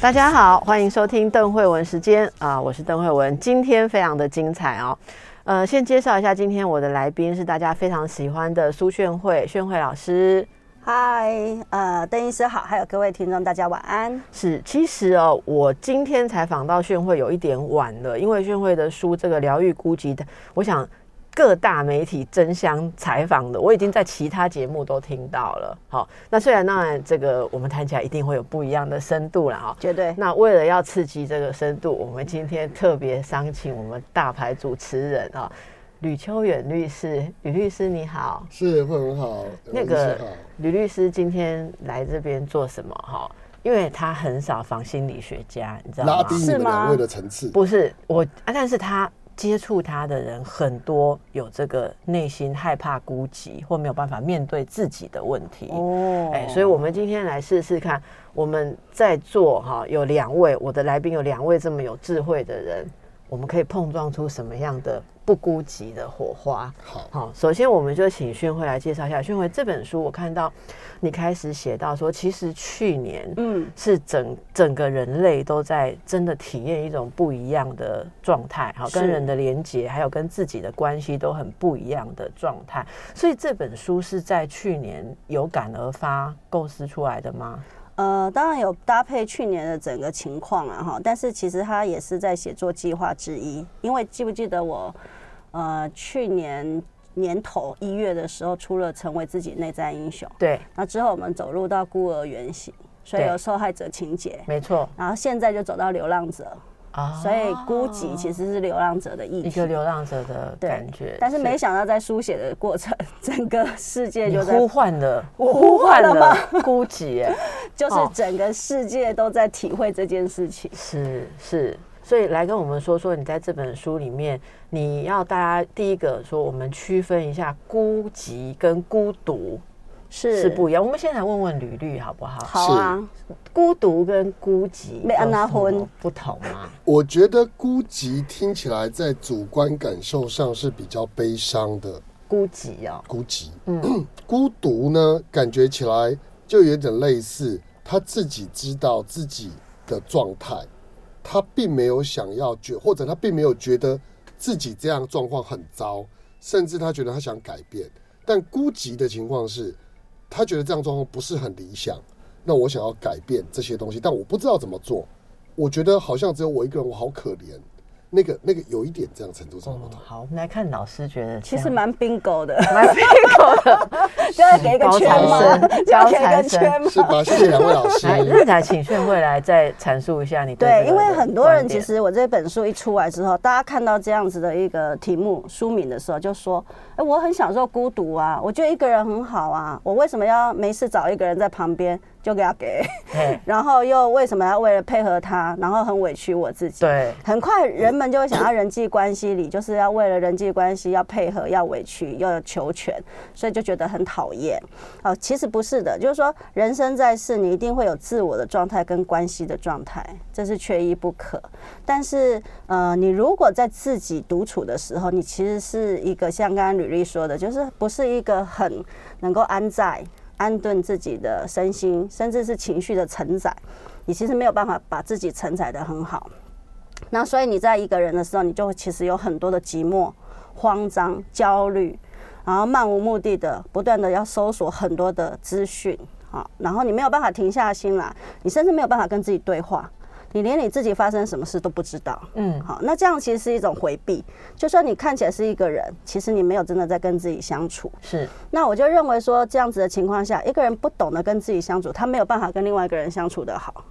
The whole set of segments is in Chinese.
大家好，欢迎收听邓慧文时间啊，我是邓慧文。今天非常的精彩哦，呃，先介绍一下今天我的来宾是大家非常喜欢的苏炫慧，炫慧老师。嗨，呃，邓医师好，还有各位听众，大家晚安。是，其实哦，我今天采访到炫慧有一点晚了，因为炫慧的书这个疗愈孤寂的，我想。各大媒体争相采访的，我已经在其他节目都听到了。好，那虽然当然这个我们谈起来一定会有不一样的深度了哈，绝对。那为了要刺激这个深度，我们今天特别商请我们大牌主持人啊，吕秋远律师，吕律师你好，是会很好。那个吕律师今天来这边做什么哈？因为他很少访心理学家，你知道吗？拉低你们两位的层次。不是我啊，但是他。接触他的人很多，有这个内心害怕孤寂或没有办法面对自己的问题哦，哎，所以我们今天来试试看，我们在座哈有两位，我的来宾有两位这么有智慧的人，我们可以碰撞出什么样的？不孤寂的火花。好，好，首先我们就请宣慧来介绍一下。宣慧这本书，我看到你开始写到说，其实去年，嗯，是整整个人类都在真的体验一种不一样的状态，好，跟人的连接，还有跟自己的关系都很不一样的状态。所以这本书是在去年有感而发构思出来的吗？呃，当然有搭配去年的整个情况啊，哈，但是其实它也是在写作计划之一，因为记不记得我？呃，去年年头一月的时候，出了《成为自己内在英雄》。对。那之后我们走入到孤儿原型，所以有受害者情节。没错。然后现在就走到流浪者啊，所以孤寂其实是流浪者的意一个流浪者的感觉。但是没想到在书写的过程，整个世界就在呼唤的，呼唤了孤寂，就是整个世界都在体会这件事情。是是。所以来跟我们说说，你在这本书里面，你要大家第一个说，我们区分一下孤寂跟孤独是是不一样。我们先来问问吕律好不好？好啊，孤独跟孤寂没安娜婚不同吗？我觉得孤寂听起来在主观感受上是比较悲伤的。孤寂啊，孤寂。嗯，孤独呢，感觉起来就有点类似他自己知道自己的状态。他并没有想要觉，或者他并没有觉得自己这样状况很糟，甚至他觉得他想改变。但孤寂的情况是，他觉得这样状况不是很理想。那我想要改变这些东西，但我不知道怎么做。我觉得好像只有我一个人，我好可怜。那个那个有一点这样程度上不同。好，我们来看老师觉得，其实蛮 bingo 的，蛮 bingo 的，就要给一个圈吗？高材生是吧？谢谢两位老师。那才，请炫慧来再阐述一下你对，因为很多人其实我这本书一出来之后，大家看到这样子的一个题目书名的时候，就说：“哎，我很享受孤独啊，我觉得一个人很好啊，我为什么要没事找一个人在旁边？”就给他给，然后又为什么要为了配合他，然后很委屈我自己。对，很快人们就会想到人际关系里，就是要为了人际关系要配合，要委屈，要求全，所以就觉得很讨厌。哦，其实不是的，就是说人生在世，你一定会有自我的状态跟关系的状态，这是缺一不可。但是，呃，你如果在自己独处的时候，你其实是一个像刚刚吕丽说的，就是不是一个很能够安在。安顿自己的身心，甚至是情绪的承载，你其实没有办法把自己承载的很好。那所以你在一个人的时候，你就其实有很多的寂寞、慌张、焦虑，然后漫无目的的不断的要搜索很多的资讯啊，然后你没有办法停下心来，你甚至没有办法跟自己对话。你连你自己发生什么事都不知道，嗯，好，那这样其实是一种回避。就算你看起来是一个人，其实你没有真的在跟自己相处。是，那我就认为说，这样子的情况下，一个人不懂得跟自己相处，他没有办法跟另外一个人相处的好。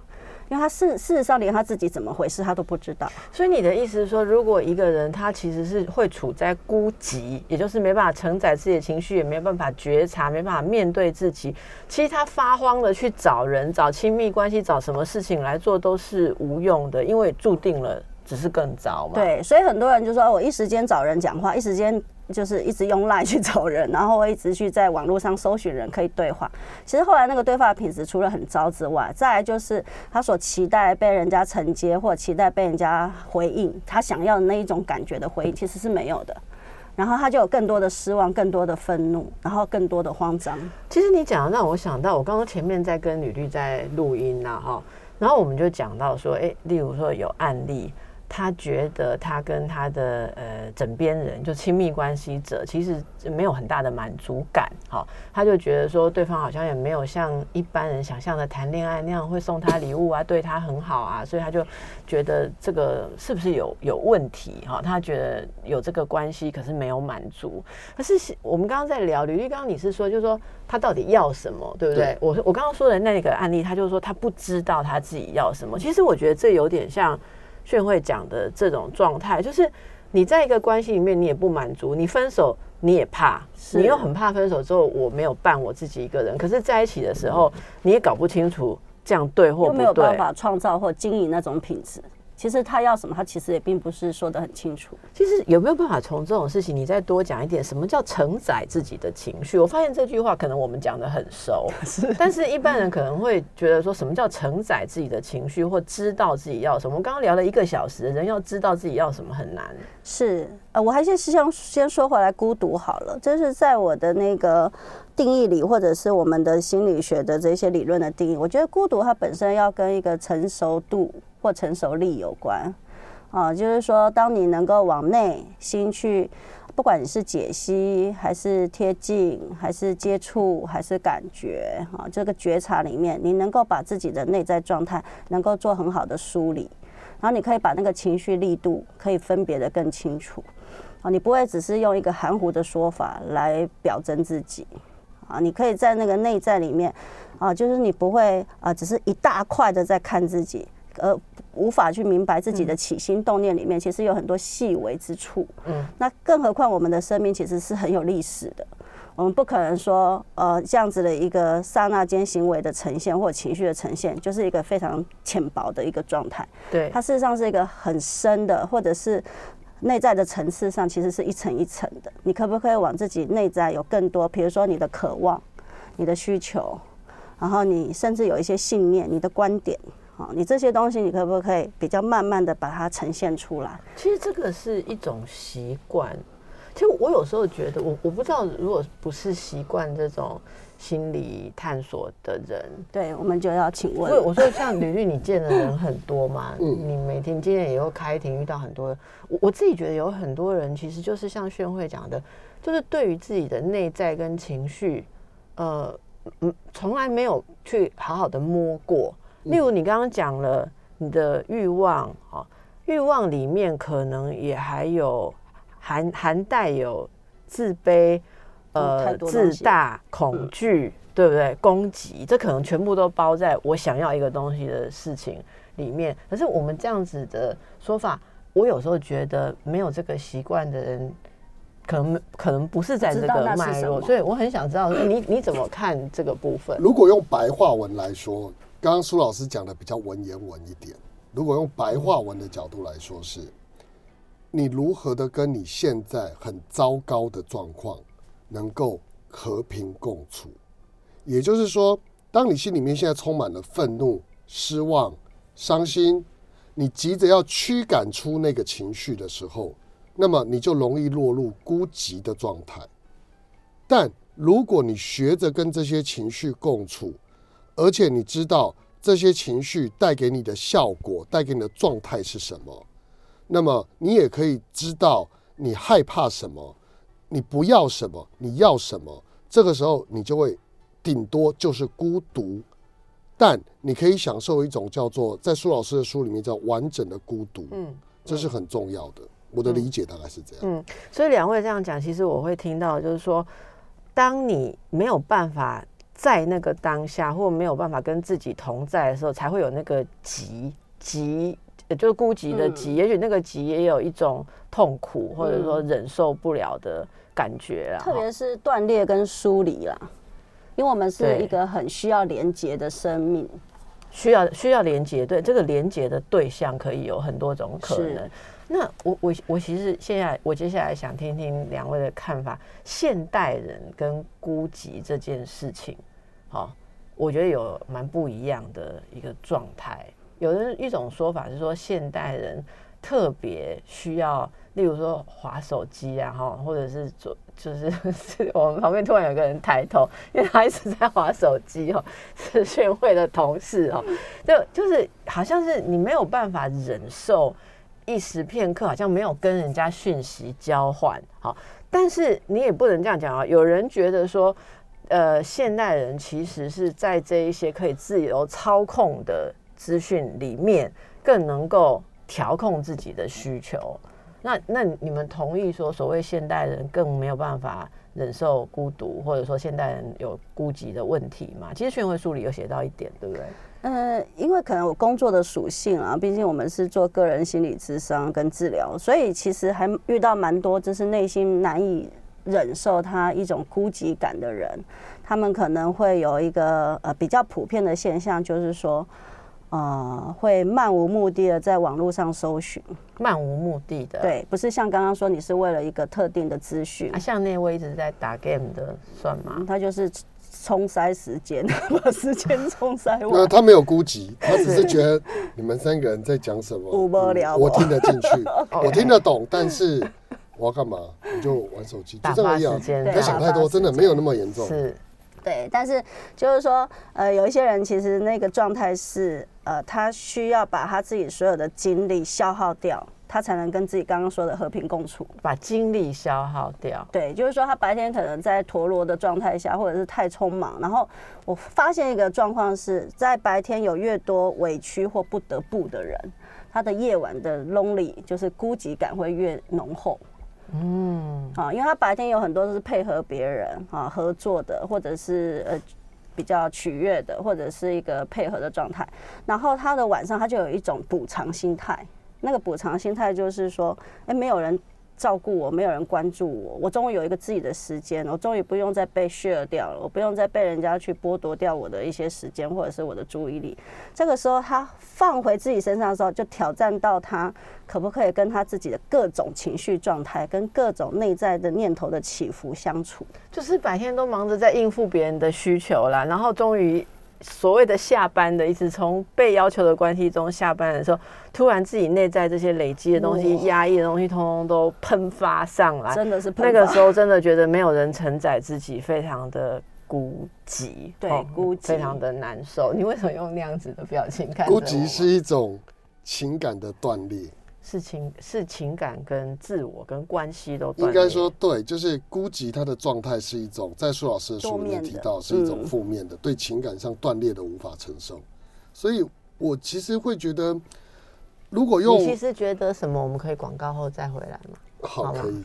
因为他事事实上连他自己怎么回事他都不知道。所以你的意思是说，如果一个人他其实是会处在孤寂，也就是没办法承载自己的情绪，也没办法觉察，没办法面对自己，其实他发慌的去找人、找亲密关系、找什么事情来做都是无用的，因为注定了只是更糟嘛。对，所以很多人就说，我一时间找人讲话，一时间。就是一直用赖去找人，然后一直去在网络上搜寻人可以对话。其实后来那个对话品质除了很糟之外，再来就是他所期待被人家承接，或期待被人家回应，他想要的那一种感觉的回应其实是没有的。然后他就有更多的失望，更多的愤怒，然后更多的慌张。其实你讲让我想到，我刚刚前面在跟吕律在录音呐，哈，然后我们就讲到说，哎，例如说有案例。他觉得他跟他的呃枕边人就亲密关系者其实没有很大的满足感，好，他就觉得说对方好像也没有像一般人想象的谈恋爱那样会送他礼物啊，对他很好啊，所以他就觉得这个是不是有有问题？哈，他觉得有这个关系，可是没有满足。可是我们刚刚在聊吕丽，刚刚你是说，就是说他到底要什么，对不对？我我刚刚说的那个案例，他就是说他不知道他自己要什么。其实我觉得这有点像。炫会讲的这种状态，就是你在一个关系里面，你也不满足，你分手你也怕，你又很怕分手之后我没有伴我自己一个人。可是在一起的时候，你也搞不清楚这样对或不对，没有办法创造或经营那种品质。其实他要什么，他其实也并不是说的很清楚。其实有没有办法从这种事情，你再多讲一点，什么叫承载自己的情绪？我发现这句话可能我们讲的很熟，但是一般人可能会觉得说什么叫承载自己的情绪，或知道自己要什么？我们刚刚聊了一个小时，人要知道自己要什么很难。是，呃，我还是先先说回来孤独好了，就是在我的那个定义里，或者是我们的心理学的这些理论的定义，我觉得孤独它本身要跟一个成熟度。或成熟力有关，啊，就是说，当你能够往内心去，不管你是解析，还是贴近，还是接触，还是感觉，啊，这个觉察里面，你能够把自己的内在状态能够做很好的梳理，然后你可以把那个情绪力度可以分别的更清楚，啊，你不会只是用一个含糊的说法来表征自己，啊，你可以在那个内在里面，啊，就是你不会啊，只是一大块的在看自己。呃，无法去明白自己的起心动念里面，其实有很多细微之处。嗯，那更何况我们的生命其实是很有历史的，我们不可能说，呃，这样子的一个刹那间行为的呈现或情绪的呈现，就是一个非常浅薄的一个状态。对，它事实上是一个很深的，或者是内在的层次上，其实是一层一层的。你可不可以往自己内在有更多，比如说你的渴望、你的需求，然后你甚至有一些信念、你的观点。啊你这些东西，你可不可以比较慢慢的把它呈现出来？其实这个是一种习惯。其实我有时候觉得，我我不知道，如果不是习惯这种心理探索的人，对，我们就要请问。所以我说，像吕律，你见的人很多嘛？嗯，你每天今天也会开庭遇到很多。我我自己觉得有很多人，其实就是像炫慧讲的，就是对于自己的内在跟情绪，呃，嗯，从来没有去好好的摸过。例如，你刚刚讲了你的欲望，哈，欲望里面可能也还有含含带有自卑、呃自大、恐惧，对不对？攻击，这可能全部都包在我想要一个东西的事情里面。可是我们这样子的说法，我有时候觉得没有这个习惯的人，可能可能不是在这个脉络，所以我很想知道，你你怎么看这个部分？如果用白话文来说。刚刚苏老师讲的比较文言文一点，如果用白话文的角度来说，是你如何的跟你现在很糟糕的状况能够和平共处？也就是说，当你心里面现在充满了愤怒、失望、伤心，你急着要驱赶出那个情绪的时候，那么你就容易落入孤寂的状态。但如果你学着跟这些情绪共处，而且你知道这些情绪带给你的效果，带给你的状态是什么？那么你也可以知道你害怕什么，你不要什么，你要什么。这个时候你就会顶多就是孤独，但你可以享受一种叫做在苏老师的书里面叫完整的孤独。嗯，这是很重要的。我的理解大概是这样。嗯，所以两位这样讲，其实我会听到就是说，当你没有办法。在那个当下，或没有办法跟自己同在的时候，才会有那个急急，就是孤寂的急。也许那个急也有一种痛苦，或者说忍受不了的感觉啦。特别是断裂跟疏离啦，因为我们是一个很需要连接的生命，需要需要连接。对，这个连接的对象可以有很多种可能。那我我我其实现在我接下来想听听两位的看法，现代人跟孤寂这件事情，好，我觉得有蛮不一样的一个状态。有的一种说法是说，现代人特别需要，例如说划手机啊，哈，或者是做，就是 我们旁边突然有个人抬头，因为他一直在划手机哦，是宣会的同事哦，就就是好像是你没有办法忍受。一时片刻好像没有跟人家讯息交换，好，但是你也不能这样讲啊。有人觉得说，呃，现代人其实是在这一些可以自由操控的资讯里面，更能够调控自己的需求。那那你们同意说，所谓现代人更没有办法忍受孤独，或者说现代人有孤寂的问题吗？其实宣会书里有写到一点，对不对？呃，因为可能我工作的属性啊，毕竟我们是做个人心理咨商跟治疗，所以其实还遇到蛮多就是内心难以忍受他一种孤寂感的人，他们可能会有一个呃比较普遍的现象，就是说，呃，会漫无目的的在网络上搜寻，漫无目的的，对，不是像刚刚说你是为了一个特定的资讯，啊，像那位一直在打 game 的算吗？他就是。冲塞时间，把时间冲塞完。那他没有估计，他只是觉得你们三个人在讲什么，无聊，我听得进去，我听得懂，但是我要干嘛？我就玩手机，就这么样。别想太多，真的没有那么严重。是，对，但是就是说，呃，有一些人其实那个状态是，呃，他需要把他自己所有的精力消耗掉。他才能跟自己刚刚说的和平共处，把精力消耗掉。对，就是说他白天可能在陀螺的状态下，或者是太匆忙。然后我发现一个状况是在白天有越多委屈或不得不的人，他的夜晚的 lonely 就是孤寂感会越浓厚。嗯，啊，因为他白天有很多都是配合别人啊合作的，或者是呃比较取悦的，或者是一个配合的状态。然后他的晚上他就有一种补偿心态。那个补偿心态就是说，哎，没有人照顾我，没有人关注我，我终于有一个自己的时间，我终于不用再被 share 掉了，我不用再被人家去剥夺掉我的一些时间或者是我的注意力。这个时候，他放回自己身上的时候，就挑战到他可不可以跟他自己的各种情绪状态、跟各种内在的念头的起伏相处。就是白天都忙着在应付别人的需求啦，然后终于。所谓的下班的意思，从被要求的关系中下班的时候，突然自己内在这些累积的东西、压抑的东西，通通都喷发上来，真的是那个时候真的觉得没有人承载自己，非常的孤寂，对，孤寂，非常的难受。你为什么用那样子的表情看？孤寂是一种情感的断裂。是情是情感跟自我跟关系都应该说对，就是孤寂，他的状态是一种，在苏老师的书里面提到是一种负面的，对情感上断裂的无法承受。所以我其实会觉得，如果用，你其实觉得什么？我们可以广告后再回来嘛？好，可以。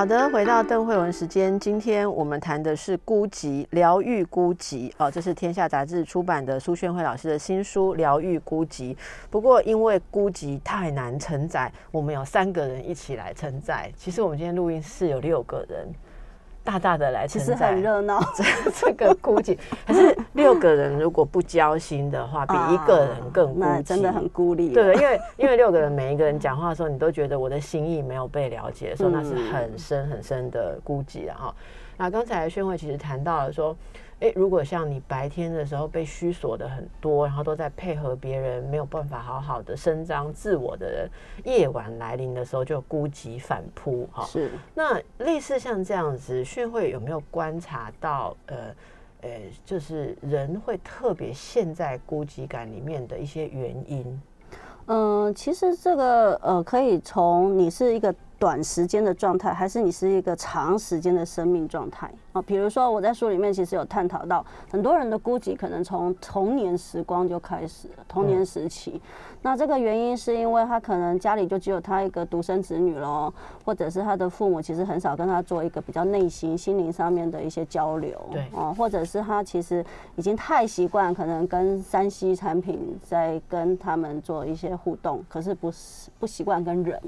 好的，回到邓慧文时间，今天我们谈的是孤寂，疗愈孤寂哦，这是天下杂志出版的苏炫慧老师的新书《疗愈孤寂》。不过因为孤寂太难承载，我们有三个人一起来承载。其实我们今天录音室有六个人。大大的来承载，其实很热闹。这这个孤寂，可是六个人如果不交心的话，比一个人更孤寂，真的很孤立。对，因为因为六个人每一个人讲话的时候，你都觉得我的心意没有被了解，说那是很深很深的孤寂啊。哈，那刚才宣慧其实谈到了说。诶，如果像你白天的时候被虚锁的很多，然后都在配合别人，没有办法好好的伸张自我的人，夜晚来临的时候就孤寂反扑，哈。是。那类似像这样子，训会有没有观察到，呃，呃，就是人会特别陷在孤寂感里面的一些原因？嗯，其实这个呃，可以从你是一个短时间的状态，还是你是一个长时间的生命状态啊？比如说我在书里面其实有探讨到，很多人的孤寂可能从童年时光就开始了，童年时期。那这个原因是因为他可能家里就只有他一个独生子女喽，或者是他的父母其实很少跟他做一个比较内心、心灵上面的一些交流，对，哦，或者是他其实已经太习惯可能跟山西产品在跟他们做一些互动，可是不是不习惯跟人，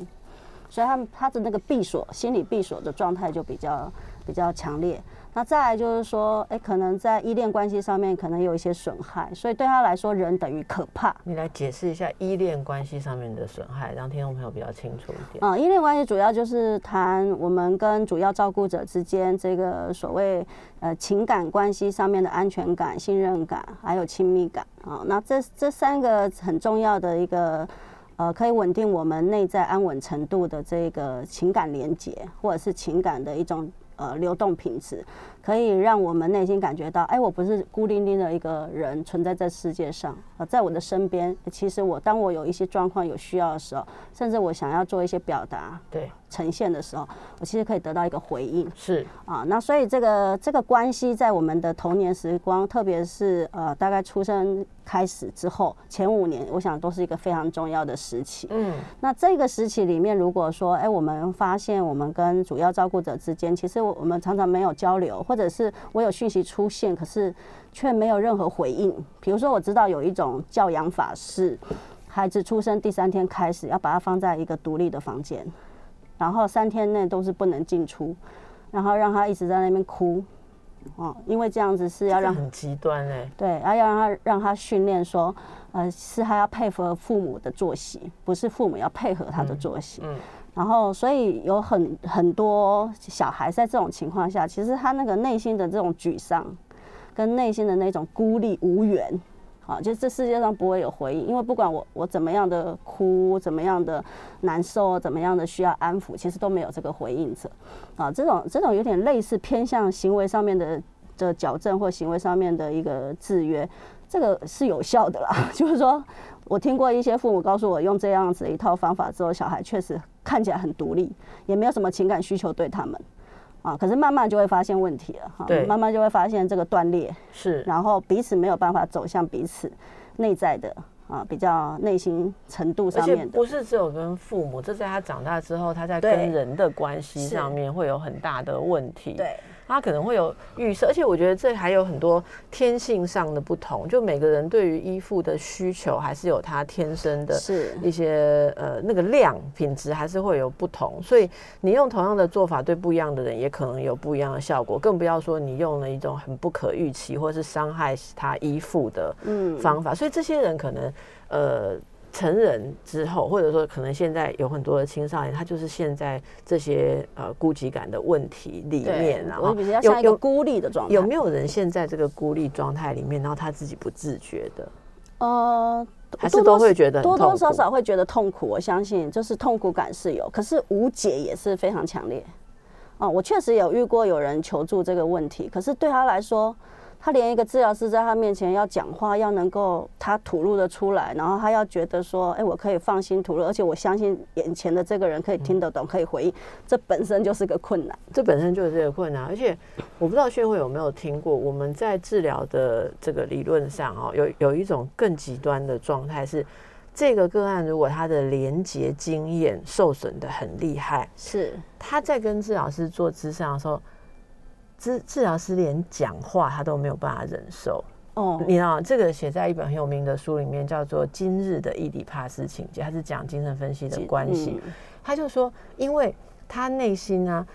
所以他们他的那个闭锁、心理闭锁的状态就比较比较强烈。那再来就是说，哎，可能在依恋关系上面可能有一些损害，所以对他来说，人等于可怕。你来解释一下依恋关系上面的损害，让听众朋友比较清楚一点。啊，依恋关系主要就是谈我们跟主要照顾者之间这个所谓呃情感关系上面的安全感、信任感，还有亲密感啊。那这这三个很重要的一个呃，可以稳定我们内在安稳程度的这个情感连接，或者是情感的一种。呃，流动品质可以让我们内心感觉到，哎，我不是孤零零的一个人存在在世界上啊，在我的身边，其实我当我有一些状况有需要的时候，甚至我想要做一些表达，对。呈现的时候，我其实可以得到一个回应。是啊，那所以这个这个关系在我们的童年时光，特别是呃大概出生开始之后前五年，我想都是一个非常重要的时期。嗯，那这个时期里面，如果说哎，我们发现我们跟主要照顾者之间，其实我们常常没有交流，或者是我有讯息出现，可是却没有任何回应。比如说，我知道有一种教养法是，孩子出生第三天开始要把它放在一个独立的房间。然后三天内都是不能进出，然后让他一直在那边哭，哦，因为这样子是要让很极端哎，对，然后要让他让他训练说，呃，是他要配合父母的作息，不是父母要配合他的作息。嗯，然后所以有很很多小孩在这种情况下，其实他那个内心的这种沮丧，跟内心的那种孤立无援。啊，就这世界上不会有回应，因为不管我我怎么样的哭，怎么样的难受，怎么样的需要安抚，其实都没有这个回应者。啊，这种这种有点类似偏向行为上面的的矫正或行为上面的一个制约，这个是有效的啦。就是说我听过一些父母告诉我，用这样子一套方法之后，小孩确实看起来很独立，也没有什么情感需求对他们。啊，可是慢慢就会发现问题了，哈，对，慢慢就会发现这个断裂是，然后彼此没有办法走向彼此内在的啊，比较内心程度上面的，不是只有跟父母，这在他长大之后，他在跟人的关系上面会有很大的问题，对。他可能会有预设，而且我觉得这还有很多天性上的不同。就每个人对于衣服的需求，还是有他天生的一些呃那个量品质，还是会有不同。所以你用同样的做法对不一样的人，也可能有不一样的效果。更不要说你用了一种很不可预期或是伤害他依附的方法。所以这些人可能呃。成人之后，或者说可能现在有很多的青少年，他就是现在这些呃孤寂感的问题里面，然后有有孤立的状态。有没有人现在这个孤立状态里面，然后他自己不自觉的？呃，还是都会觉得多多少少会觉得痛苦。我相信，就是痛苦感是有，可是无解也是非常强烈。哦，我确实有遇过有人求助这个问题，可是对他来说。他连一个治疗师在他面前要讲话，要能够他吐露的出来，然后他要觉得说，哎，我可以放心吐露，而且我相信眼前的这个人可以听得懂，可以回应，这本身就是个困难。这本身就是这个困难，而且我不知道炫慧有没有听过，我们在治疗的这个理论上哦，有有一种更极端的状态是，这个个案如果他的连接经验受损的很厉害，是他在跟治疗师做咨商的时候。治治疗师连讲话他都没有办法忍受哦，你知道这个写在一本很有名的书里面，叫做《今日的伊底帕斯情节》，他是讲精神分析的关系。他就说，因为他内心啊，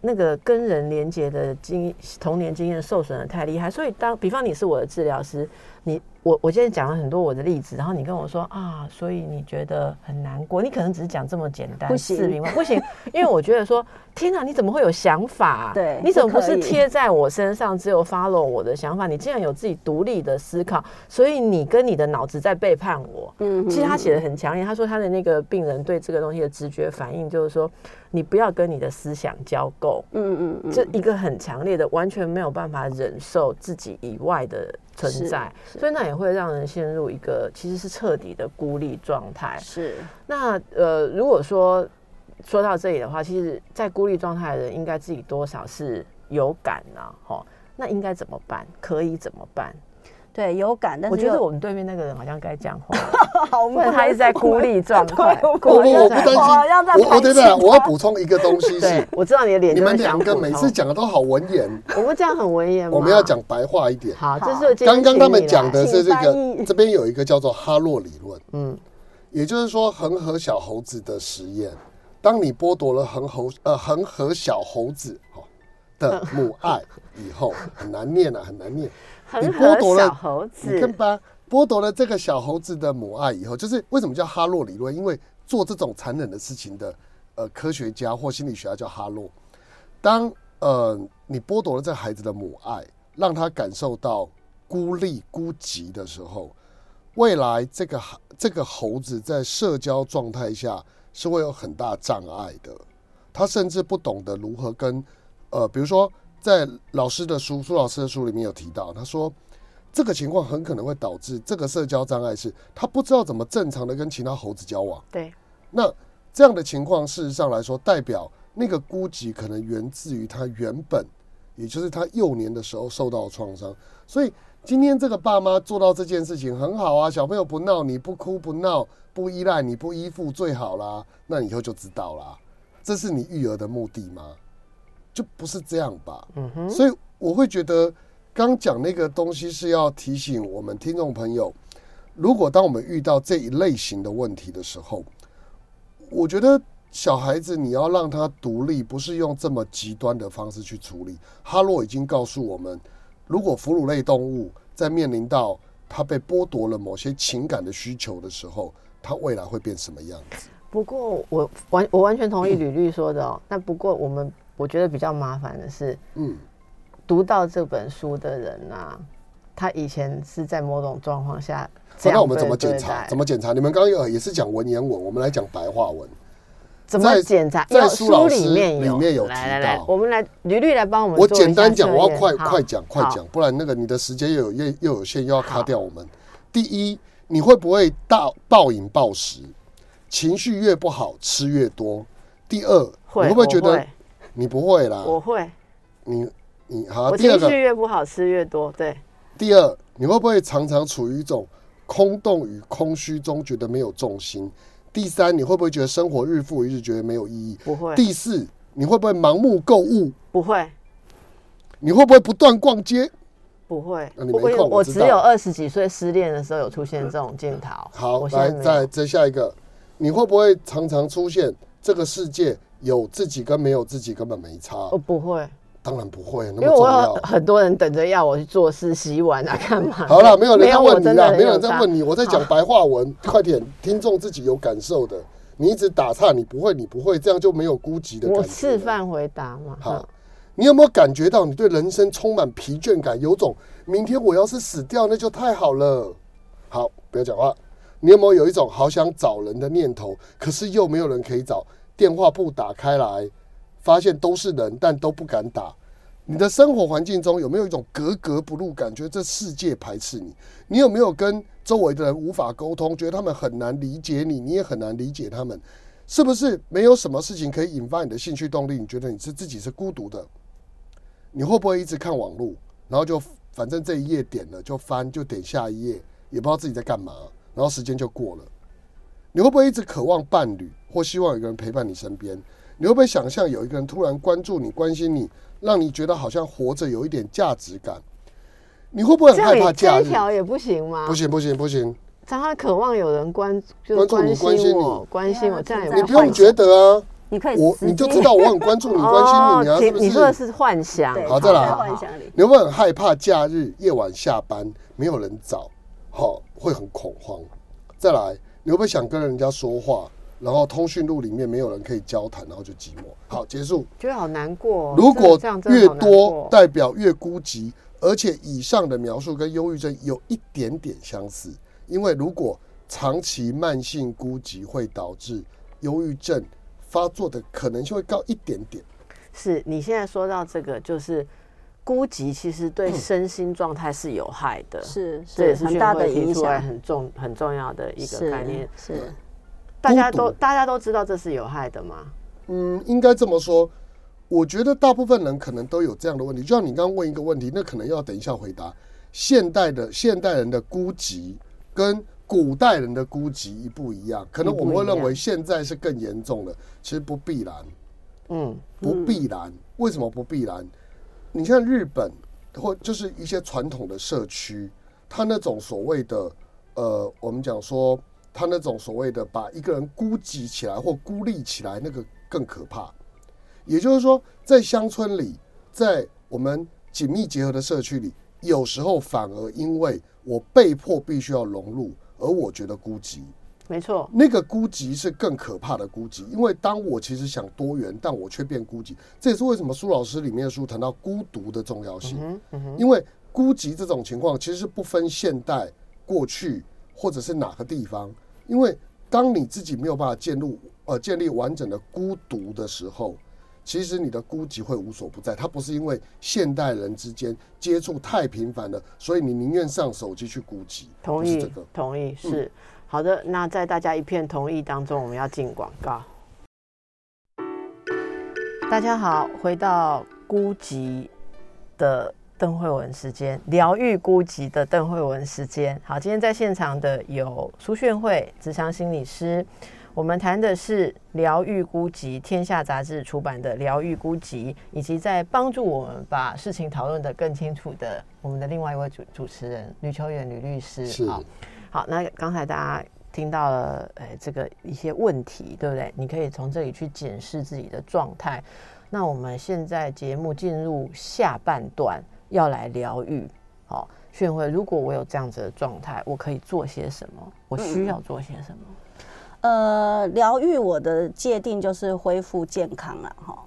那个跟人连接的经童年经验受损的太厉害，所以当比方你是我的治疗师，你。我我今天讲了很多我的例子，然后你跟我说啊，所以你觉得很难过，你可能只是讲这么简单视频吗？不行，因为我觉得说，天哪，你怎么会有想法？对，你怎么不是贴在我身上，只有 follow 我的想法？你竟然有自己独立的思考，所以你跟你的脑子在背叛我。嗯，其实他写的很强烈，他说他的那个病人对这个东西的直觉反应就是说，你不要跟你的思想交媾。嗯嗯嗯，这一个很强烈的，完全没有办法忍受自己以外的。存在，所以那也会让人陷入一个其实是彻底的孤立状态。是，那呃，如果说说到这里的话，其实，在孤立状态的人，应该自己多少是有感呐，哈。那应该怎么办？可以怎么办？对，有感，但是我觉得我们对面那个人好像该讲话，好闷他一直在孤立状态。我不不，我不担心。我我等等，我要补充一个东西是，，我知道你的脸你们两个每次讲的都好文言，我们这样很文言吗？我们要讲白话一点。好，这是刚刚他们讲的是这个，这边有一个叫做哈洛理论，嗯，也就是说恒河小猴子的实验。当你剥夺了恒猴呃恒河小猴子哦的母爱以后，很难念啊，很难念。你恒剥夺了河小猴你看子，吧，剥夺了这个小猴子的母爱以后，就是为什么叫哈洛理论？因为做这种残忍的事情的呃科学家或心理学家叫哈洛。当呃你剥夺了这孩子的母爱，让他感受到孤立孤寂的时候，未来这个孩这个猴子在社交状态下是会有很大障碍的。他甚至不懂得如何跟呃，比如说在老师的书苏老师的书里面有提到，他说这个情况很可能会导致这个社交障碍是他不知道怎么正常的跟其他猴子交往。对，那这样的情况，事实上来说，代表那个孤寂可能源自于他原本，也就是他幼年的时候受到的创伤。所以今天这个爸妈做到这件事情很好啊，小朋友不闹，你不哭不闹，不依赖，你不依附最好啦。那以后就知道啦，这是你育儿的目的吗？就不是这样吧。嗯哼，所以我会觉得，刚讲那个东西是要提醒我们听众朋友，如果当我们遇到这一类型的问题的时候，我觉得小孩子你要让他独立，不是用这么极端的方式去处理。哈洛已经告诉我们，如果哺乳类动物在面临到它被剥夺了某些情感的需求的时候，它未来会变什么样子？不过我完我完全同意吕律说的哦。那不过我们我觉得比较麻烦的是，嗯，读到这本书的人啊，他以前是在某种状况下那我们怎么检查？怎么检查？你们刚刚也是讲文言文，我们来讲白话文。怎么在检查？在要书老师里面有，里面有来来来提到，我们来吕律来帮我们我简单讲，我要快快讲快好讲，不然那个你的时间又有又又有限，又要卡掉我们。第一，你会不会大暴饮暴食？情绪越不好，吃越多。第二，会，你会不会觉得你不会啦？我会，你你好，我第二个，情绪越不好吃越多，对，第二，你会不会常常处于一种空洞与空虚中，觉得没有重心？第三，你会不会觉得生活日复一日，觉得没有意义？不会，第四，你会不会盲目购物？不会，你会不会不断逛街？不会啊你，没不过空我我只有二十几岁失恋的时候有出现这种镜头。好，来。再再下一个，你会不会常常出现这个世界有自己跟没有自己根本没差？我不会，当然不会，那么重要有。很多人等着要我去做事、洗碗啊，干嘛？好了，没有人在我问你啦，没有人在差问你，我在讲白话文，快点，听众自己有感受的。你一直打岔，你不会，你不会，这样就没有孤寂的感觉。我示。范回答嘛。好，你有没有感觉到你对人生充满疲倦感？有种明天我要是死掉，那就太好了。好，不要讲话。你有没有有一种好想找人的念头，可是又没有人可以找？电话簿打开来，发现都是人，但都不敢打。你的生活环境中有没有一种格格不入感觉？这世界排斥你。你有没有跟周围的人无法沟通，觉得他们很难理解你，你也很难理解他们？是不是没有什么事情可以引发你的兴趣动力？你觉得你是自己是孤独的？你会不会一直看网络，然后就反正这一页点了就翻，就点下一页，也不知道自己在干嘛，然后时间就过了？你会不会一直渴望伴侣，或希望有个人陪伴你身边？你会不会想象有一个人突然关注你、关心你，让你觉得好像活着有一点价值感？你会不会很害怕假日？这条也不行吗？不，行不行不行，常常渴望有人关，就是关注你关关心你关心我，这样也你不不用觉得啊，你可以我你就知道我很关注你、关心你啊，哦是不你说的是幻想。好再来幻想里。你会不会很害怕假日夜晚下班没有人找，好、会很恐慌？再来，你会不会想跟人家说话，然后通讯录里面没有人可以交谈，然后就寂寞？好，结束。觉得好难过哦。如果越多，代表越孤寂，而且以上的描述跟忧郁症有一点点相似，因为如果长期慢性孤寂会导致忧郁症发作的可能性会高一点点。是你现在说到这个，就是孤寂其实对 身心状态是有害的，是这也是是很大的影响，很重很重要的一个概念。是大家都大家都知道这是有害的吗？嗯，应该这么说。我觉得大部分人可能都有这样的问题，就像你刚刚问一个问题，那可能要等一下回答。现代的现代人的孤寂跟古代人的孤寂一不一样？可能我们会认为现在是更严重的，其实不必然。嗯，不必然。为什么不必然？你像日本或就是一些传统的社区，他那种所谓的呃，我们讲说他那种所谓的把一个人孤寂起来或孤立起来，那个更可怕。也就是说，在乡村里，在我们紧密结合的社区里，有时候反而因为我被迫必须要融入，而我觉得孤寂。没错，那个孤寂是更可怕的孤寂，因为当我其实想多元，但我却变孤寂。这也是为什么苏老师里面的书谈到孤独的重要性。因为孤寂这种情况其实是不分现代、过去或者是哪个地方，因为当你自己没有办法建立呃建立完整的孤独的时候。其实你的孤寂会无所不在，它不是因为现代人之间接触太频繁了，所以你宁愿上手机去孤寂。同意，同意是好的。那在大家一片同意当中，我们要进广告。大家好，回到孤寂的邓慧文时间，疗愈孤寂的邓慧文时间。好，今天在现场的有苏炫慧，职场心理师。我们谈的是《疗愈孤寂》，天下杂志出版的《疗愈孤寂》，以及在帮助我们把事情讨论的更清楚的我们的另外一位主主持人吕秋远吕律师。好，好，那刚才大家听到了，哎，这个一些问题，对不对？你可以从这里去检视自己的状态。那我们现在节目进入下半段，要来疗愈。好，炫慧，如果我有这样子的状态，我可以做些什么？我需要做些什么？呃，疗愈我的界定就是恢复健康了哈，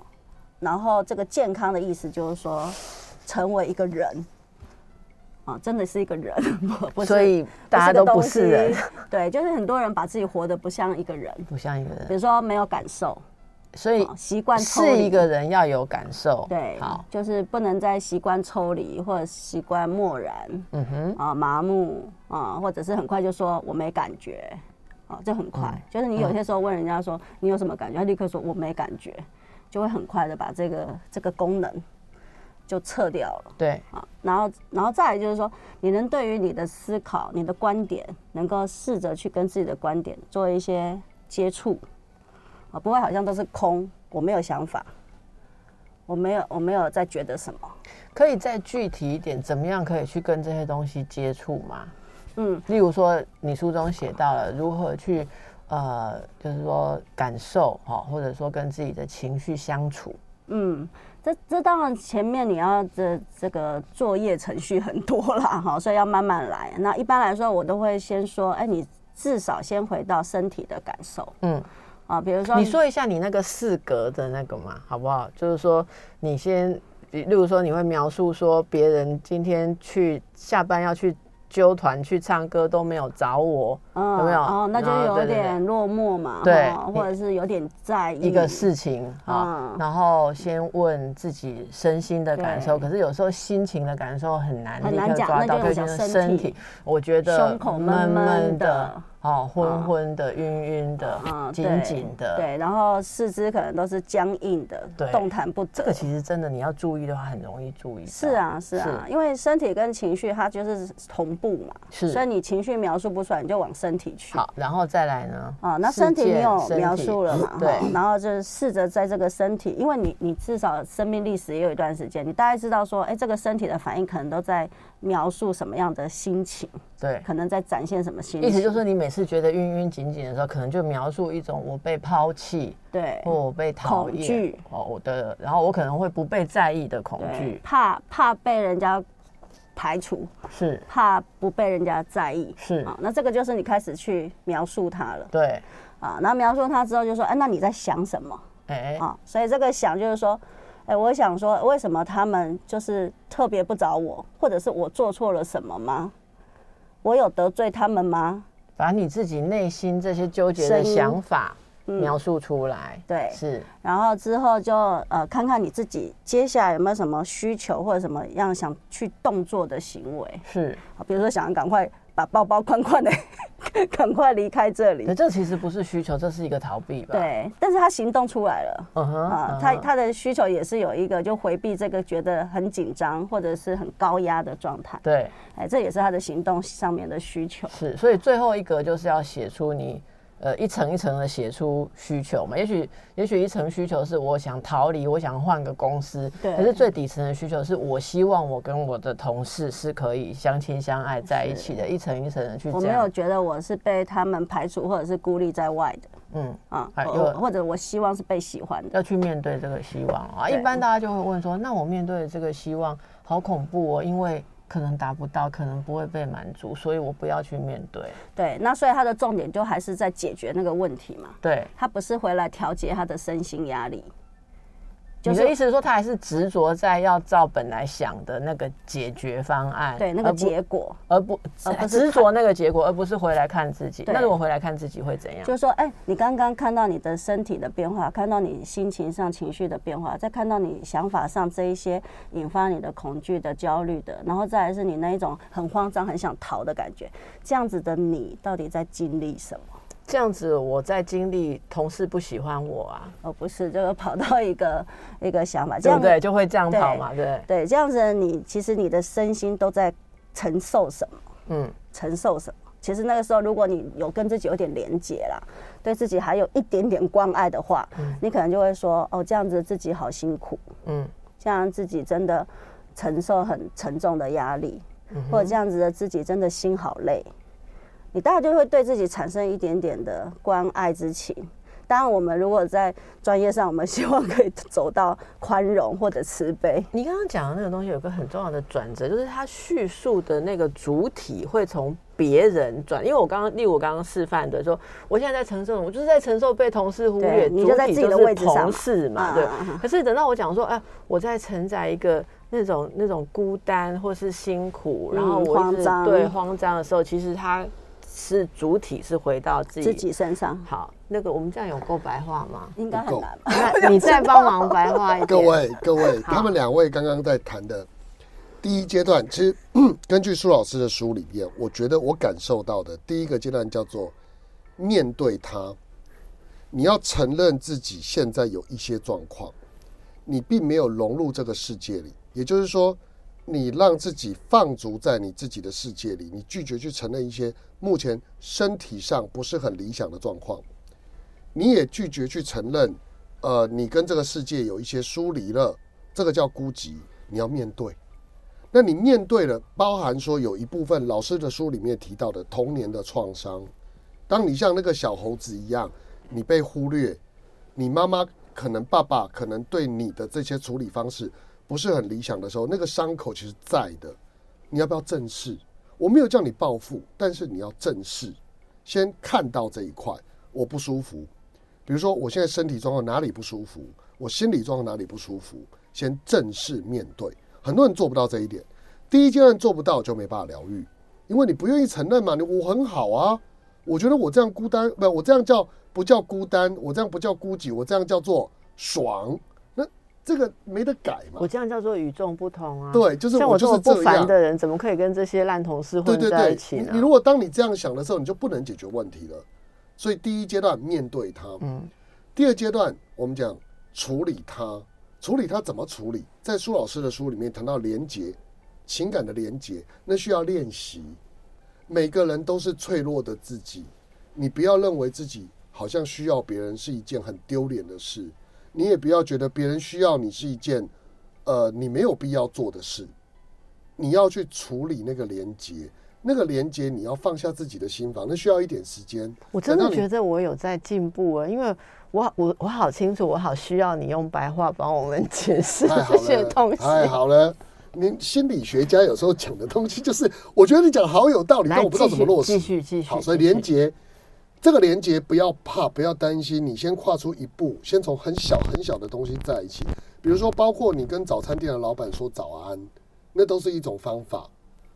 然后这个健康的意思就是说，成为一个人。啊，真的是一个人，不所以大家都不是人，对，就是很多人把自己活得不像一个人，不像一个人，比如说没有感受，所以习惯是一个人要有感受，对，好，就是不能再习惯抽离或者习惯漠然，嗯哼，啊，麻木啊，或者是很快就说我没感觉。啊，这很快，就是你有些时候问人家说你有什么感觉，他立刻说我没感觉，就会很快的把这个这个功能就撤掉了。对，啊，然后然后再来就是说，你能对于你的思考、你的观点，能够试着去跟自己的观点做一些接触，啊，不会好像都是空，我没有想法，我没有我没有在觉得什么，可以再具体一点，怎么样可以去跟这些东西接触吗？嗯，例如说，你书中写到了如何去，呃，就是说感受哈，或者说跟自己的情绪相处。嗯，这这当然前面你要这这个作业程序很多啦，哈，所以要慢慢来。那一般来说，我都会先说，哎，你至少先回到身体的感受。嗯，啊，比如说，你说一下你那个四格的那个嘛，好不好？就是说，你先，例如说，你会描述说，别人今天去下班要去。揪团去唱歌都没有找我，有没有？哦，那就有点落寞嘛，对，或者是有点在意一个事情啊。然后先问自己身心的感受，可是有时候心情的感受很难很难讲，那就是身体。我觉得胸口闷闷的。哦，昏昏的、晕晕的、紧紧的，对，然后四肢可能都是僵硬的，对，动弹不得。这个其实真的，你要注意的话，很容易注意。是啊，是啊，因为身体跟情绪它就是同步嘛，是，所以你情绪描述不出来，你就往身体去。好，然后再来呢？啊，那身体你有描述了嘛？对，然后就是试着在这个身体，因为你你至少生命历史也有一段时间，你大概知道说，哎，这个身体的反应可能都在描述什么样的心情。对，可能在展现什么心情？意思就是你每次觉得晕晕紧紧的时候，可能就描述一种我被抛弃，对，或我被讨厌，哦，我的，然后我可能会不被在意的恐惧，怕怕被人家排除，是。怕不被人家在意，是。啊，那这个就是你开始去描述它了，对，啊，然后描述它之后就说，哎，那你在想什么？哎，啊，所以这个想就是说，哎，我想说，为什么他们就是特别不找我，或者是我做错了什么吗？我有得罪他们吗？把你自己内心这些纠结的想法描述出来，对，是。然后之后就呃，看看你自己接下来有没有什么需求或者什么样想去动作的行为，是。比如说想赶快。把包包宽宽的 赶快离开这里可。这其实不是需求，这是一个逃避吧？，对，但是他行动出来了。嗯哼，啊，他他的需求也是有一个，就回避这个觉得很紧张或者是很高压的状态，对哎，这也是他的行动上面的需求。是，所以最后一格就是要写出你。呃，一层一层的写出需求嘛，也许也许一层需求是我想逃离，我想换个公司，可是最底层的需求是我希望我跟我的同事是可以相亲相爱在一起的，一层一层的去我没有，觉得我是被他们排除或者是孤立在外的嗯，啊，有或者我希望是被喜欢的。要去面对这个希望啊。一般大家就会问说，那我面对这个希望好恐怖哦，因为可能达不到，可能不会被满足，所以我不要去面对。对，那所以他的重点就还是在解决那个问题嘛，对，他不是回来调节他的身心压力。就你是的意思是说，他还是执着在要照本来想的那个解决方案，对那个结果，而不而不执着那个结果，而不是回来看自己。那如果回来看自己会怎样？就是说，哎、你刚刚看到你的身体的变化，看到你心情上情绪的变化，再看到你想法上这一些引发你的恐惧的、焦虑的，然后再来是你那一种很慌张、很想逃的感觉，这样子的你到底在经历什么？这样子，我在经历同事不喜欢我啊，哦不是这个跑到一个 一个想法，这样对不对？就会这样跑嘛，对不对？对，这样子的你其实你的身心都在承受什么？嗯，承受什么？其实那个时候，如果你有跟自己有点连结啦，对自己还有一点点关爱的话，你可能就会说：哦，这样子自己好辛苦，嗯，这样自己真的承受很沉重的压力，嗯或者这样子的自己真的心好累，你大概就会对自己产生一点点的关爱之情。当然，我们如果在专业上，我们希望可以走到宽容或者慈悲。你刚刚讲的那个东西有个很重要的转折，就是他叙述的那个主体会从别人转，因为我刚刚，例如我刚刚示范的说，我现在在承受，我就是在承受被同事忽略，你就在主体自己的是位置上嘛同事嘛，啊对。可是等到我讲说，哎，我在承载一个那种那种孤单或是辛苦，然后嗯我一直慌张对慌张的时候，其实他是主体是回到自己自己身上好，那个我们这样有够白话吗？应该很难吧？那 你再帮忙白话一点。各位各位，他们两位刚刚在谈的第一阶段，其实 根据苏老师的书里面，我觉得我感受到的第一个阶段叫做面对他，你要承认自己现在有一些状况，你并没有融入这个世界里，也就是说，你让自己放逐在你自己的世界里，你拒绝去承认一些目前身体上不是很理想的状况，你也拒绝去承认，呃，你跟这个世界有一些疏离了，这个叫孤寂，你要面对。那你面对了，包含说有一部分老师的书里面提到的童年的创伤，当你像那个小猴子一样，你被忽略，你妈妈可能爸爸可能对你的这些处理方式不是很理想的时候，那个伤口其实在的，你要不要正视？我没有叫你报复，但是你要正视，先看到这一块，我不舒服。比如说，我现在身体状况哪里不舒服，我心理状况哪里不舒服，先正视面对。很多人做不到这一点，第一阶段做不到就没办法疗愈，因为你不愿意承认嘛。你我很好啊，我觉得我这样孤单，不，我这样叫不叫孤单？我这样不叫孤寂，我这样叫做爽。那这个没得改嘛我。这样叫做与众不同啊。对就是我就是这样凡的人，怎么可以跟这些烂同事混在一起呢？你你如果当你这样想的时候，你就不能解决问题了。所以第一阶段面对他，嗯，第二阶段我们讲处理他，处理他怎么处理？在苏老师的书里面谈到连结，情感的连结，那需要练习。每个人都是脆弱的自己，你不要认为自己好像需要别人是一件很丢脸的事，你也不要觉得别人需要你是一件，呃，你没有必要做的事。你要去处理那个连接，那个连接你要放下自己的心房，那需要一点时间。我真的觉得我有在进步啊，因为我我我好清楚，我好需要你用白话帮我们解释这些了，东西。太好了。您心理学家有时候讲的东西，就是我觉得你讲得好有道理，但我不知道怎么落实。继续继续好，所以连接这个连接不要怕，不要担心，你先跨出一步，先从很小很小的东西在一起。比如说，包括你跟早餐店的老板说早安，那都是一种方法。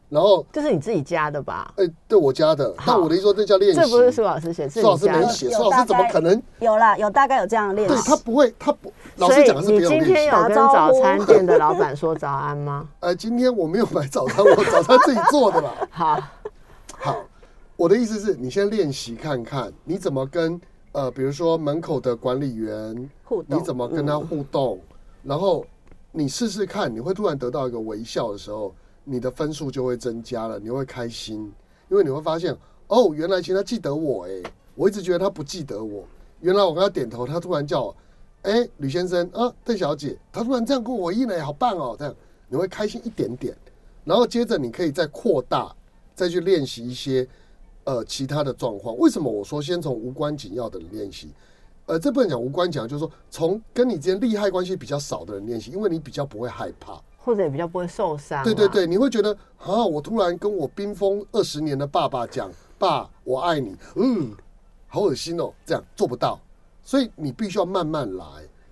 然后，这是你自己加的吧？哎、对我加的，但我的意思说，这叫练习。这不是苏老师写，是苏老师。没写，有苏老师怎么可能？有啦，有大概有这样的练习。对他不会，他不，老所以师讲的是你没有练习。今天有跟早餐店的老板说早安吗？呃，今天我没有买早餐，我早餐自己做的啦。好，好，我的意思是你先练习看看，你怎么跟呃，比如说门口的管理员互动。你怎么跟他互动，然后你试试看，你会突然得到一个微笑的时候，你的分数就会增加了，你会开心，因为你会发现哦，原来其实他记得我哎，我一直觉得他不记得我，原来我跟他点头，他突然叫我，哎，吕先生啊，邓小姐，他突然这样跟我回应了，好棒哦，这样。你会开心一点点，然后接着你可以再扩大，再去练习一些呃其他的状况。为什么我说先从无关紧要的人练习？呃，这不能讲无关紧要，就是说从跟你之间利害关系比较少的人练习，因为你比较不会害怕。或者也比较不会受伤。对对，对，你会觉得啊，我突然跟我冰封二十年的爸爸讲，爸，我爱你，嗯，好恶心哦，这样做不到，所以你必须要慢慢来，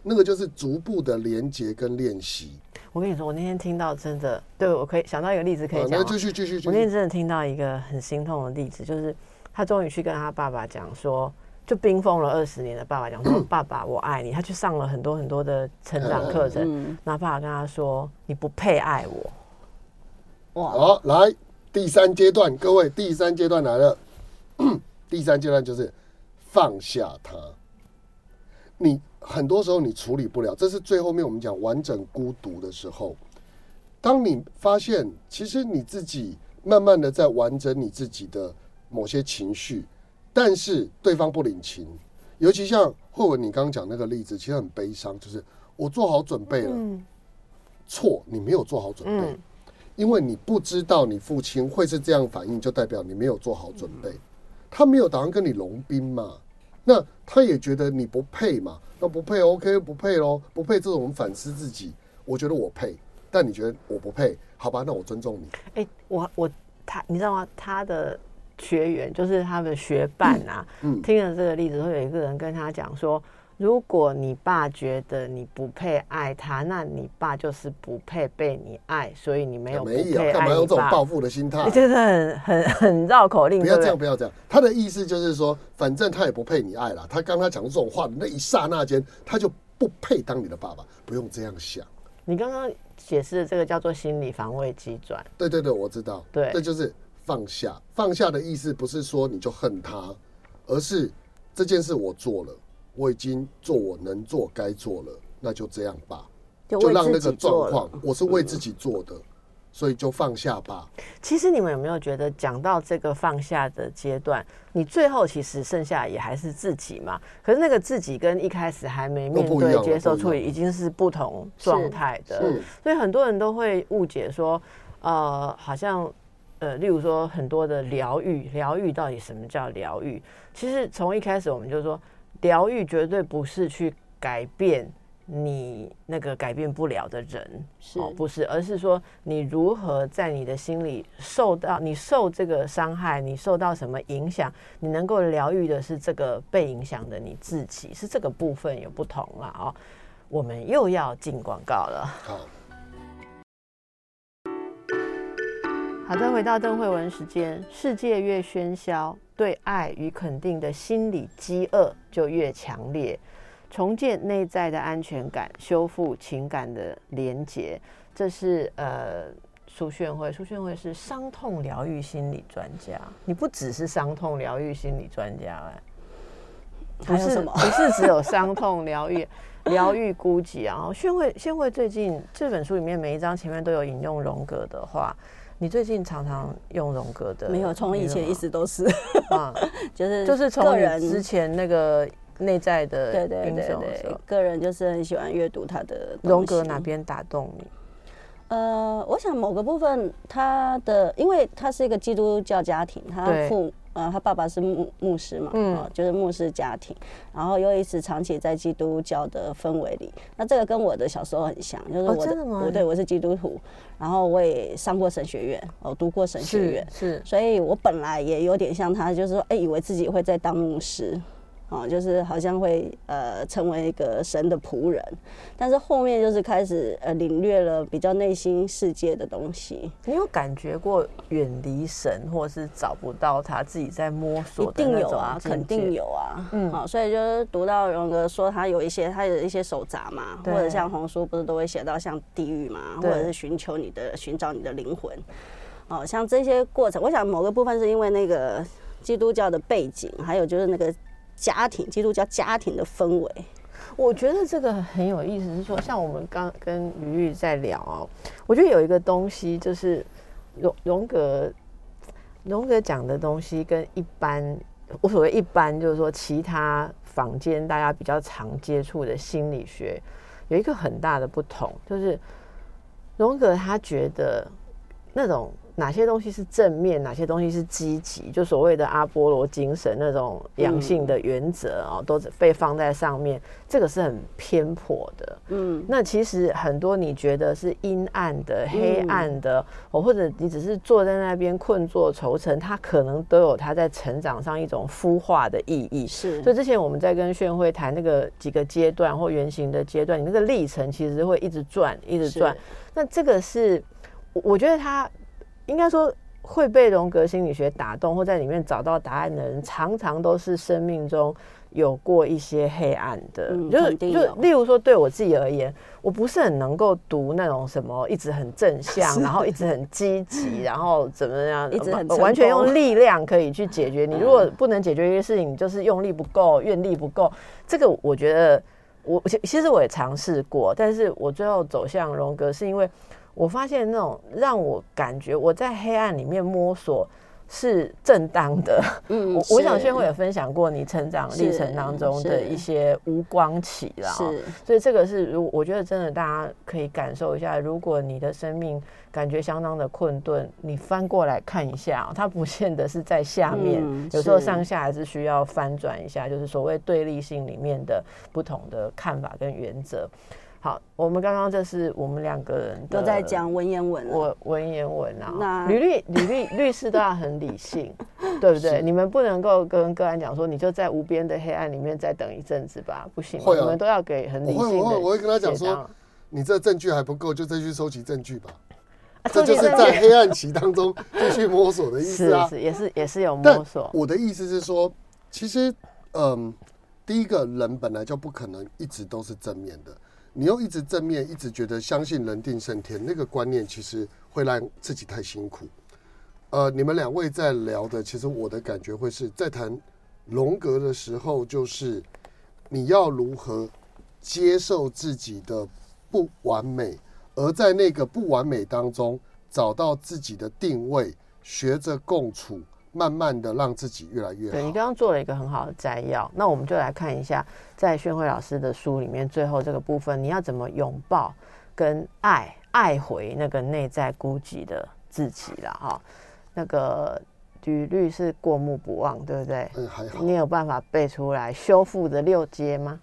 那个就是逐步的连接跟练习。我跟你说，我那天听到真的，对我可以想到一个例子可以啊，讲继续继续我那天真的听到一个很心痛的例子，就是他终于去跟他爸爸讲说，就冰封了二十年的爸爸讲说：“ 爸爸，我爱你。”他去上了很多很多的成长课程，嗯，然后爸爸跟他说：“你不配爱我。哇，好，来第三阶段，各位，第三阶段来了，第三阶段就是放下他。你很多时候你处理不了，这是最后面我们讲完整孤独的时候。当你发现其实你自己慢慢的在完整你自己的某些情绪，但是对方不领情，尤其像慧文你刚刚讲那个例子，其实很悲伤，就是我做好准备了，嗯错，你没有做好准备。嗯因为你不知道你父亲会是这样反应，就代表你没有做好准备。他没有打算跟你融冰嘛，那他也觉得你不配嘛，那不配，OK，不配咯，不配，这种我们反思自己。我觉得我配，但你觉得我不配，好吧，那我尊重你。哎、我我他，你知道吗？他的学员就是他的学伴啊，嗯听了这个例子，会有一个人跟他讲说，如果你爸觉得你不配爱他，那你爸就是不配被你爱，所以你没有不没有，配干嘛用。这种报复的心态欸？这是很很很绕口令，不要这样？不要这样。他的意思就是说，反正他也不配你爱了。他刚刚讲这种话的那一刹那间，他就不配当你的爸爸。不用这样想。你刚刚解释的这个叫做心理防卫机转，对对对，我知道。对这就是放下。放下的意思不是说你就恨他，而是这件事我做了，我已经做我能做该做了，那就这样吧，就让那个状况，我是为自己做的，所以就放下吧。其实你们有没有觉得，讲到这个放下的阶段，你最后其实剩下也还是自己嘛？可是那个自己跟一开始还没面对接受处理，已经是不同状态的。所以很多人都会误解说，呃，好像呃，例如说很多的疗愈，疗愈到底什么叫疗愈？其实从一开始我们就说，疗愈绝对不是去改变。你那个改变不了的人，是哦，不是，而是说你如何在你的心里受到你受这个伤害，你受到什么影响，你能够疗愈的是这个被影响的你自己，是这个部分有不同了哦。我们又要进广告了。好，好的，回到邓慧文时间，世界越喧嚣，对爱与肯定的心理饥饿就越强烈。重建内在的安全感，修复情感的连结，这是呃苏炫慧。苏炫慧是伤痛疗愈心理专家，你不只是伤痛疗愈心理专家哎、不是还有什么不是只有伤痛疗愈，疗愈孤寂啊。炫慧炫慧最近这本书里面每一章前面都有引用荣格的话，你最近常常用荣格的，没有，从以前一直都是，啊，就是就是从人之前那个内在的对对英对个人就是很喜欢阅读他的荣格哪？边打动你？呃，我想某个部分他的，因为他是一个基督教家庭，他对父呃他爸爸是牧牧师嘛，嗯。嗯、就是牧师家庭，然后又一直长期在基督教的氛围里，那这个跟我的小时候很像，就是我哦的吗？我对我是基督徒，然后我也上过神学院，我读过神学院，是所以我本来也有点像他，就是说，哎、以为自己会在当牧师，哦，就是好像会呃成为一个神的仆人，但是后面就是开始呃领略了比较内心世界的东西，你有感觉过远离神，或是找不到他自己在摸索一定有啊，肯定。有啊，嗯嗯，好、所以就是读到荣格说他有一些他有一些手札嘛，或者像红书不是都会写到像地狱嘛，或者是寻求你的寻找你的灵魂。哦，像这些过程，我想某个部分是因为那个基督教的背景，还有就是那个家庭，基督教家庭的氛围。我觉得这个很有意思，是说像我们刚跟于玉在聊哦，我觉得有一个东西就是荣荣格，荣格讲的东西跟一般，我所谓一般就是说其他坊间大家比较常接触的心理学有一个很大的不同，就是荣格他觉得那种。哪些东西是正面，哪些东西是积极？就所谓的阿波罗精神那种阳性的原则哦，都被放在上面，这个是很偏颇的。嗯，那其实很多你觉得是阴暗的、黑暗的，哦，或者你只是坐在那边困坐愁城，它可能都有它在成长上一种孵化的意义。是，所以之前我们在跟炫慧谈那个几个阶段或原型的阶段，你那个历程其实会一直转，一直转。那这个是，我觉得它。应该说，会被荣格心理学打动或在里面找到答案的人，常常都是生命中有过一些黑暗的。就是就例如说，对我自己而言，我不是很能够读那种什么一直很正向，然后一直很积极，然后怎么样，一直很完全用力量可以去解决。你如果不能解决一些事情，就是用力不够，愿力不够。这个我觉得，我其实我也尝试过，但是我最后走向荣格，是因为。我发现那种让我感觉我在黑暗里面摸索是正当的。嗯，我我想先会有分享过你成长历程当中的一些无光期啦。是，所以这个是如我觉得真的大家可以感受一下，如果你的生命感觉相当的困顿，你翻过来看一下，它不见得是在下面，有时候上下还是需要翻转一下，就是所谓对立性里面的不同的看法跟原则。好，我们刚刚这是我们两个人都在讲文言文，我文言文啊。那律律律律 律师都要很理性，对不对？你们不能够跟个案讲说，你就在无边的黑暗里面再等一阵子吧，不行。你们都要给很理性的。我会跟他讲说，你这证据还不够，就再去收集证据吧。这就是在黑暗期当中继续摸索的意思啊，是也是也是有摸索。我的意思是说，其实嗯，第一个人本来就不可能一直都是正面的。你又一直正面，一直觉得相信人定胜天，那个观念其实会让自己太辛苦。呃，你们两位在聊的，其实我的感觉会是在谈荣格的时候，就是你要如何接受自己的不完美，而在那个不完美当中找到自己的定位，学着共处。慢慢的让自己越来越好。对你刚刚做了一个很好的摘要，那我们就来看一下，在宣慧老师的书里面，最后这个部分，你要怎么拥抱跟爱爱回那个内在孤寂的自己了哈？那个履律是过目不忘，对不对？嗯，还好。你有办法背出来修复的六阶吗？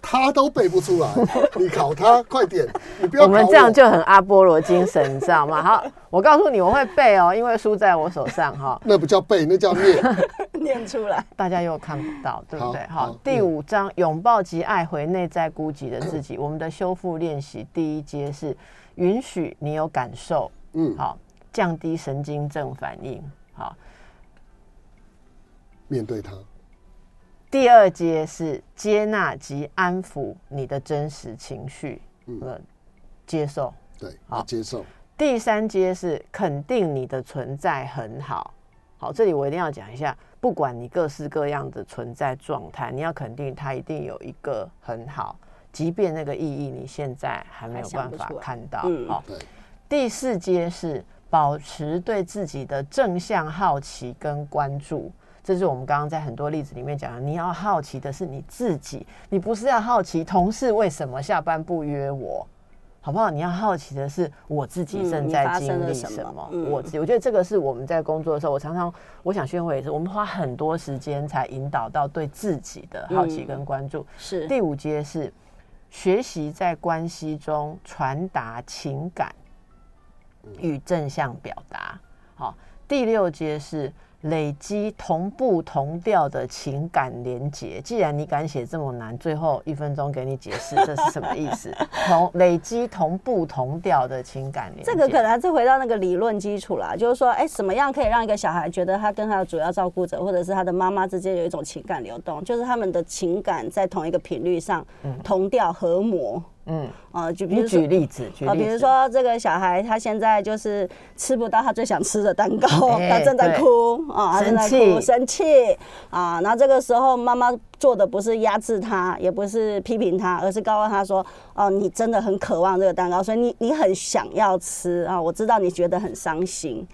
他都背不出来，你考他快点！你不要我们这样就很阿波罗精神，你知道吗？好，我告诉你，我会背哦，因为书在我手上哈。那不叫背，那叫念，念出来，大家又看不到，对不对？好，第五章拥抱及爱回内在孤寂的自己。我们的修复练习第一阶是允许你有感受，嗯，好，降低神经症反应，好，面对他。第二阶是接纳及安抚你的真实情绪，呃，接受，对，好，接受。第三阶是肯定你的存在很好，好，这里我一定要讲一下，不管你各式各样的存在状态，你要肯定它一定有一个很好，即便那个意义你现在还没有办法看到，好。第四阶是保持对自己的正向好奇跟关注。这是我们刚刚在很多例子里面讲的，你要好奇的是你自己，你不是要好奇同事为什么下班不约我，好不好？你要好奇的是我自己正在经历什么。我自己我觉得这个是我们在工作的时候，我常常我想宣慧也是，我们花很多时间才引导到对自己的好奇跟关注。是第五阶是学习在关系中传达情感与正向表达。好，第六阶是。累积同步同调的情感连结。既然你敢写这么难，最后一分钟给你解释这是什么意思？同累积同步同调的情感连这个可能还是回到那个理论基础啦，就是说，哎，什么样可以让一个小孩觉得他跟他的主要照顾者或者是他的妈妈之间有一种情感流动，就是他们的情感在同一个频率上同调合模。嗯，啊，就比如说举例子，举啊，比如说这个小孩他现在就是吃不到他最想吃的蛋糕，哎他正在哭啊，他正在哭生气啊，那这个时候妈妈做的不是压制他，也不是批评他，而是告诉他说，哦，你真的很渴望这个蛋糕，所以你你很想要吃啊，我知道你觉得很伤心。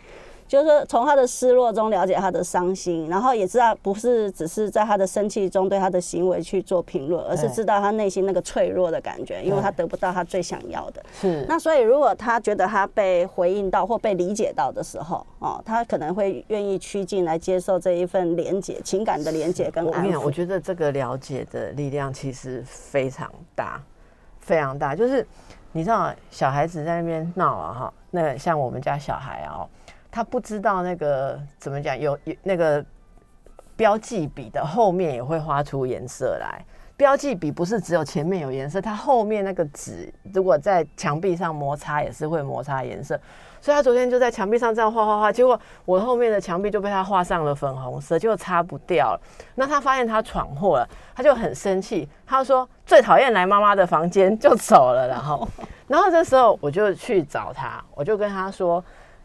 就是说从他的失落中了解他的伤心，然后也知道不是只是在他的生气中对他的行为去做评论，而是知道他内心那个脆弱的感觉，因为他得不到他最想要的。是那所以，如果他觉得他被回应到或被理解到的时候，哦，他可能会愿意趋近来接受这一份连接、情感的连接跟安我。觉得这个了解的力量其实非常大，非常大。就是你知道，小孩子在那边闹啊，哈，那像我们家小孩啊、哦，他不知道那个怎么讲，有有那个标记笔的后面也会画出颜色来。标记笔不是只有前面有颜色，它后面那个纸如果在墙壁上摩擦也是会摩擦颜色。所以他昨天就在墙壁上这样画画画，结果我后面的墙壁就被他画上了粉红色，就擦不掉了。那他发现他闯祸了，他就很生气，他说最讨厌来妈妈的房间，就走了。然后，然后这时候我就去找他，我就跟他说：“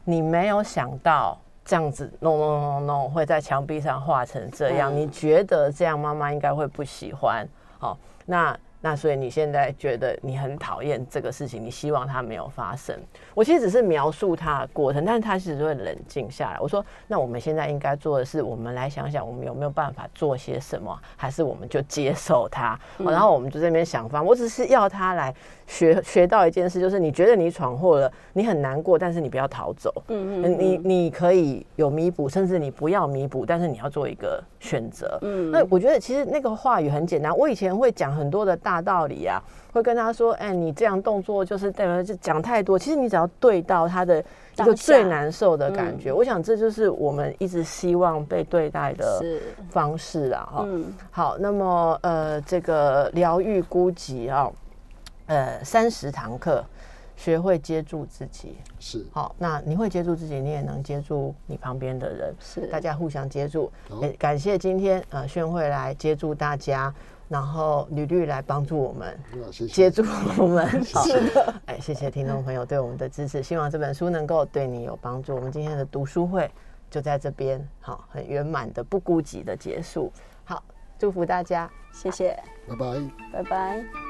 你没有想到这样子弄弄弄弄会在墙壁上画成这样，嗯你觉得这样妈妈应该会不喜欢？好，那那所以你现在觉得你很讨厌这个事情，你希望它没有发生。我其实只是描述它的过程，但是他其实会冷静下来。我说，那我们现在应该做的是，我们来想想，我们有没有办法做些什么，还是我们就接受它？好然后我们就这边想方。我只是要他来学学到一件事，就是你觉得你闯祸了，你很难过，但是你不要逃走。嗯嗯你你可以有弥补，甚至你不要弥补，但是你要做一个选择。嗯那我觉得其实那个话语很简单。我以前会讲很多的大道理啊，会跟他说：“哎，你这样动作就是代表就讲太多。”其实你只要对到他的一个最难受的感觉，嗯我想这就是我们一直希望被对待的，方式啊。哈、嗯好，那么呃，这个疗愈孤寂啊，呃，三十堂课，学会接住自己。是好，那你会接住自己，你也能接住你旁边的人，是大家互相接住。感谢今天呃宣慧来接住大家，然后吕律来帮助我们。接住我们，好，哎，谢谢听众朋友对我们的支持，希望这本书能够对你有帮助。我们今天的读书会就在这边，好，很圆满的、不孤寂的结束。好，祝福大家。谢谢，拜拜。拜拜。